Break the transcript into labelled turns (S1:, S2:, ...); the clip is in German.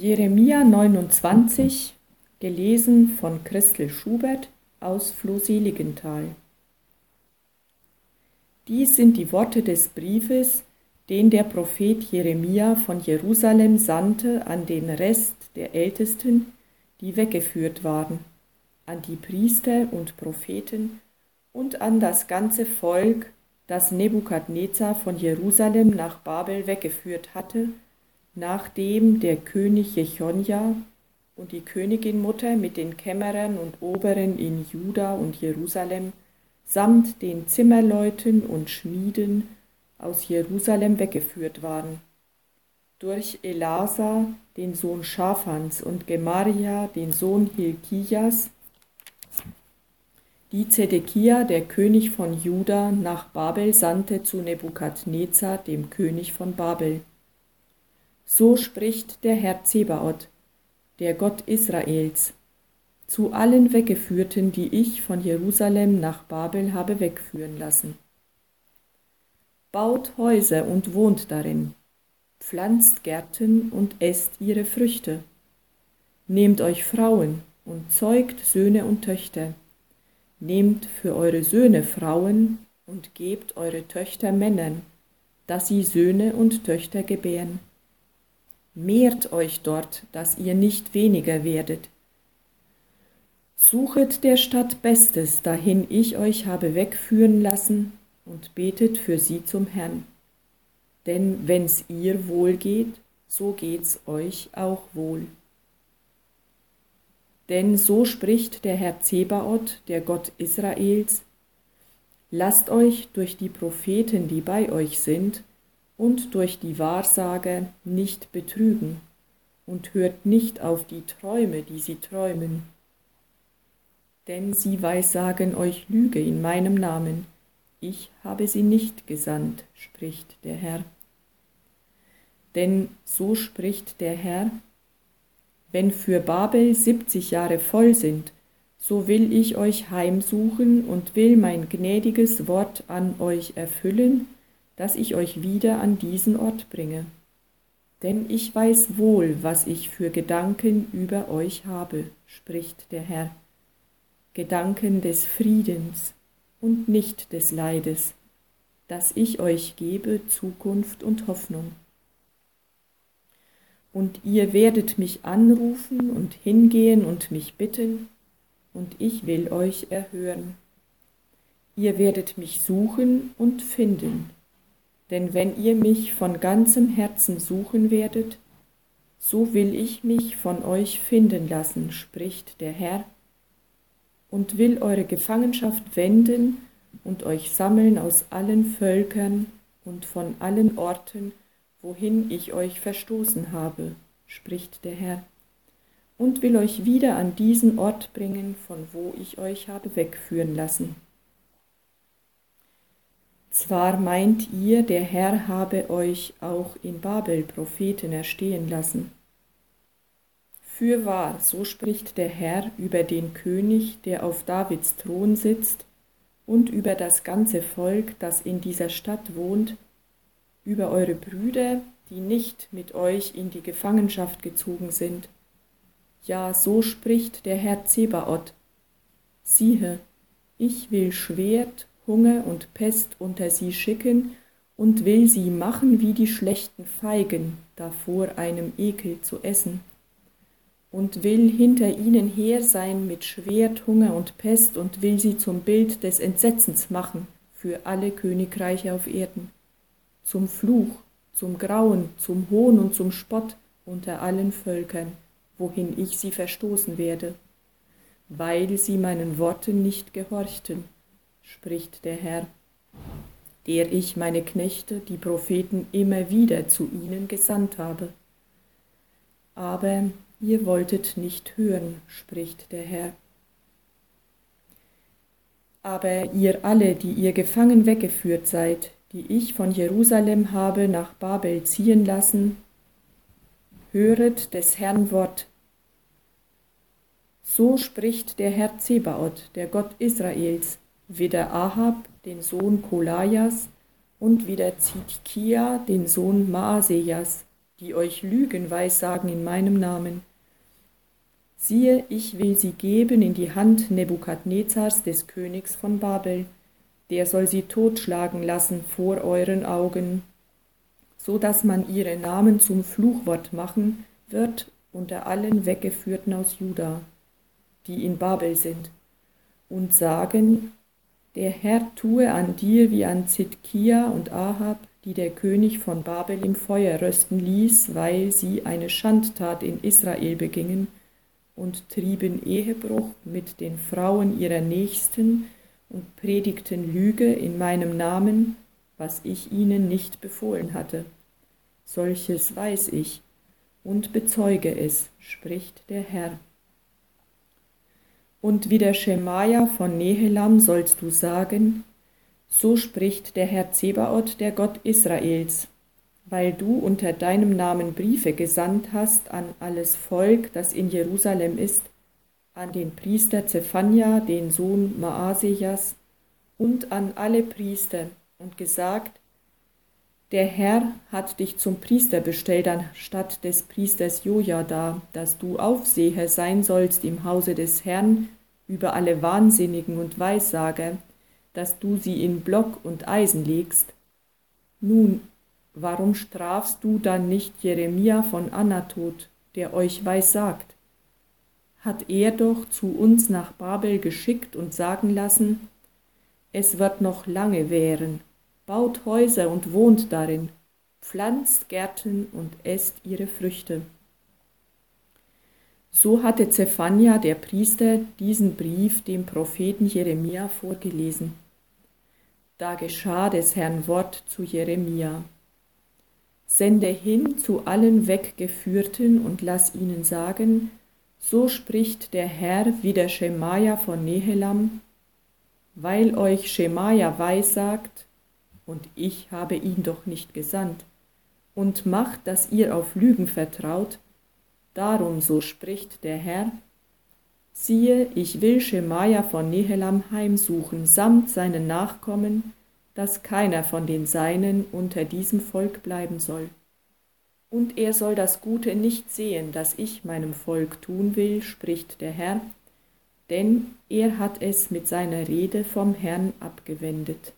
S1: Jeremia 29, gelesen von Christel Schubert aus Flohseligenthal. Dies sind die Worte des Briefes, den der Prophet Jeremia von Jerusalem sandte an den Rest der Ältesten, die weggeführt waren, an die Priester und Propheten und an das ganze Volk, das Nebukadnezar von Jerusalem nach Babel weggeführt hatte, nachdem der König Jechonja und die Königin Mutter mit den Kämmerern und Oberen in Juda und Jerusalem samt den Zimmerleuten und Schmieden aus Jerusalem weggeführt waren. Durch Elasa, den Sohn Schaphans, und Gemaria, den Sohn Hilkias, die Zedekia, der König von Juda, nach Babel sandte zu Nebukadnezar, dem König von Babel. So spricht der Herr Zebaoth, der Gott Israels, zu allen Weggeführten, die ich von Jerusalem nach Babel habe wegführen lassen. Baut Häuser und wohnt darin, pflanzt Gärten und esst ihre Früchte. Nehmt euch Frauen und zeugt Söhne und Töchter. Nehmt für eure Söhne Frauen und gebt eure Töchter Männern, dass sie Söhne und Töchter gebären mehrt euch dort, dass ihr nicht weniger werdet. Suchet der Stadt Bestes, dahin ich euch habe wegführen lassen, und betet für sie zum Herrn. Denn wenn's ihr wohl geht, so geht's euch auch wohl. Denn so spricht der Herr Zebaoth, der Gott Israels, Lasst euch durch die Propheten, die bei euch sind, und durch die Wahrsage nicht betrügen und hört nicht auf die Träume, die sie träumen. Denn sie weissagen euch Lüge in meinem Namen, ich habe sie nicht gesandt, spricht der Herr. Denn so spricht der Herr, wenn für Babel siebzig Jahre voll sind, so will ich euch heimsuchen und will mein gnädiges Wort an euch erfüllen, dass ich euch wieder an diesen Ort bringe. Denn ich weiß wohl, was ich für Gedanken über euch habe, spricht der Herr. Gedanken des Friedens und nicht des Leides, dass ich euch gebe Zukunft und Hoffnung. Und ihr werdet mich anrufen und hingehen und mich bitten, und ich will euch erhören. Ihr werdet mich suchen und finden denn wenn ihr mich von ganzem Herzen suchen werdet, so will ich mich von euch finden lassen, spricht der Herr, und will eure Gefangenschaft wenden und euch sammeln aus allen Völkern und von allen Orten, wohin ich euch verstoßen habe, spricht der Herr, und will euch wieder an diesen Ort bringen, von wo ich euch habe wegführen lassen. Zwar meint ihr, der Herr habe euch auch in Babel Propheten erstehen lassen. Fürwahr, so spricht der Herr über den König, der auf Davids Thron sitzt, und über das ganze Volk, das in dieser Stadt wohnt, über eure Brüder, die nicht mit euch in die Gefangenschaft gezogen sind. Ja, so spricht der Herr Zebaoth. Siehe, ich will Schwert Hunger und Pest unter sie schicken und will sie machen wie die schlechten Feigen, davor einem Ekel zu essen, und will hinter ihnen her sein mit Schwert, Hunger und Pest und will sie zum Bild des Entsetzens machen für alle Königreiche auf Erden, zum Fluch, zum Grauen, zum Hohn und zum Spott unter allen Völkern, wohin ich sie verstoßen werde, weil sie meinen Worten nicht gehorchten spricht der Herr, der ich meine Knechte, die Propheten, immer wieder zu ihnen gesandt habe. Aber ihr wolltet nicht hören, spricht der Herr. Aber ihr alle, die ihr gefangen weggeführt seid, die ich von Jerusalem habe nach Babel ziehen lassen, höret des Herrn Wort. So spricht der Herr Zebaoth, der Gott Israels, wieder Ahab, den Sohn Kolajas, und wieder Zidkia, den Sohn Maasejas, die euch Lügen weissagen in meinem Namen. Siehe, ich will sie geben in die Hand Nebukadnezars des Königs von Babel, der soll sie totschlagen lassen vor euren Augen, so dass man ihre Namen zum Fluchwort machen wird unter allen Weggeführten aus Juda, die in Babel sind, und sagen, der Herr tue an dir wie an Zitkia und Ahab, die der König von Babel im Feuer rösten ließ, weil sie eine Schandtat in Israel begingen und trieben Ehebruch mit den Frauen ihrer Nächsten und predigten Lüge in meinem Namen, was ich ihnen nicht befohlen hatte. Solches weiß ich und bezeuge es, spricht der Herr. Und wie der Schemaja von Nehelam sollst du sagen, so spricht der Herr Zebaoth, der Gott Israels, weil du unter deinem Namen Briefe gesandt hast an alles Volk, das in Jerusalem ist, an den Priester Zephania, den Sohn Maasijas, und an alle Priester, und gesagt, der Herr hat dich zum Priester bestellt anstatt des Priesters Jojada, dass du Aufseher sein sollst im Hause des Herrn über alle Wahnsinnigen und Weissager, dass du sie in Block und Eisen legst. Nun, warum strafst du dann nicht Jeremia von Anatot, der euch weissagt? Hat er doch zu uns nach Babel geschickt und sagen lassen, es wird noch lange währen, baut Häuser und wohnt darin, pflanzt Gärten und esst ihre Früchte. So hatte Zephania, der Priester, diesen Brief dem Propheten Jeremia vorgelesen. Da geschah des Herrn Wort zu Jeremia. Sende hin zu allen Weggeführten und lass ihnen sagen, so spricht der Herr wie der Schemaja von Nehelam, weil euch Schemaja weissagt, und ich habe ihn doch nicht gesandt, und macht, dass ihr auf Lügen vertraut, darum so spricht der Herr, siehe, ich will Schemaja von Nehelam heimsuchen, samt seinen Nachkommen, dass keiner von den Seinen unter diesem Volk bleiben soll. Und er soll das Gute nicht sehen, das ich meinem Volk tun will, spricht der Herr, denn er hat es mit seiner Rede vom Herrn abgewendet.